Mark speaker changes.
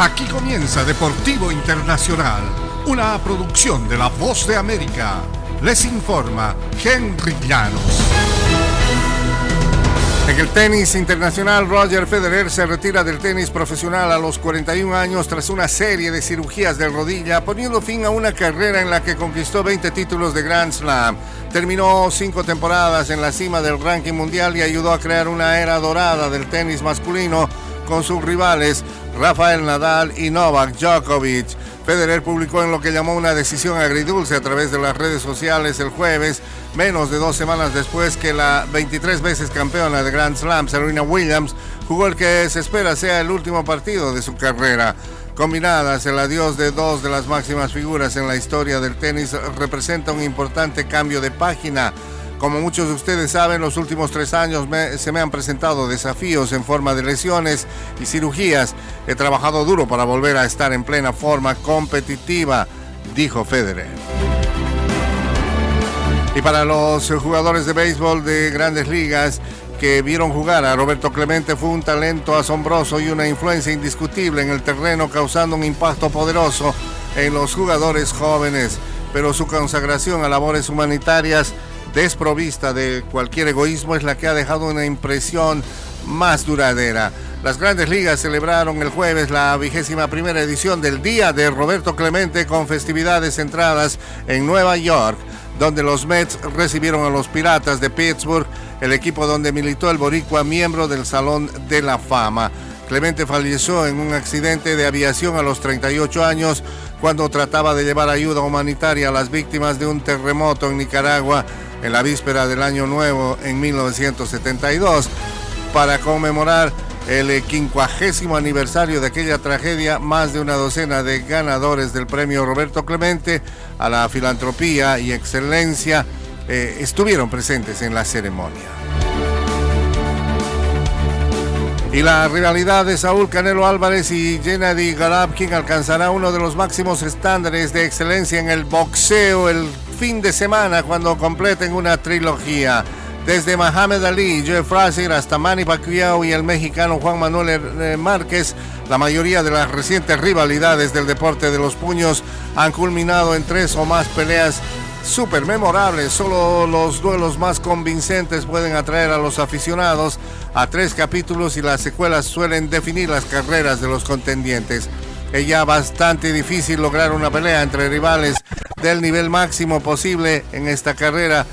Speaker 1: Aquí comienza Deportivo Internacional, una producción de La Voz de América. Les informa Henry Llanos. En el tenis internacional, Roger Federer se retira del tenis profesional a los 41 años tras una serie de cirugías de rodilla, poniendo fin a una carrera en la que conquistó 20 títulos de Grand Slam. Terminó cinco temporadas en la cima del ranking mundial y ayudó a crear una era dorada del tenis masculino con sus rivales Rafael Nadal y Novak Djokovic. Federer publicó en lo que llamó una decisión agridulce a través de las redes sociales el jueves, menos de dos semanas después que la 23 veces campeona de Grand Slam, Serena Williams, jugó el que se espera sea el último partido de su carrera. Combinadas, el adiós de dos de las máximas figuras en la historia del tenis representa un importante cambio de página como muchos de ustedes saben, los últimos tres años se me han presentado desafíos en forma de lesiones y cirugías. He trabajado duro para volver a estar en plena forma competitiva, dijo Federer. Y para los jugadores de béisbol de grandes ligas que vieron jugar a Roberto Clemente fue un talento asombroso y una influencia indiscutible en el terreno, causando un impacto poderoso en los jugadores jóvenes. Pero su consagración a labores humanitarias desprovista de cualquier egoísmo es la que ha dejado una impresión más duradera. Las grandes ligas celebraron el jueves la vigésima primera edición del Día de Roberto Clemente con festividades centradas en Nueva York, donde los Mets recibieron a los Piratas de Pittsburgh, el equipo donde militó el boricua miembro del Salón de la Fama. Clemente falleció en un accidente de aviación a los 38 años cuando trataba de llevar ayuda humanitaria a las víctimas de un terremoto en Nicaragua en la víspera del Año Nuevo en 1972 para conmemorar el quincuagésimo aniversario de aquella tragedia, más de una docena de ganadores del premio Roberto Clemente a la filantropía y excelencia eh, estuvieron presentes en la ceremonia. Y la rivalidad de Saúl Canelo Álvarez y Gennady Golovkin alcanzará uno de los máximos estándares de excelencia en el boxeo el fin de semana cuando completen una trilogía. Desde Mohamed Ali, Joe Frazier hasta Manny Pacquiao y el mexicano Juan Manuel eh, Márquez, la mayoría de las recientes rivalidades del deporte de los puños han culminado en tres o más peleas súper memorables. Solo los duelos más convincentes pueden atraer a los aficionados a tres capítulos y las secuelas suelen definir las carreras de los contendientes. Es ya bastante difícil lograr una pelea entre rivales del nivel máximo posible en esta carrera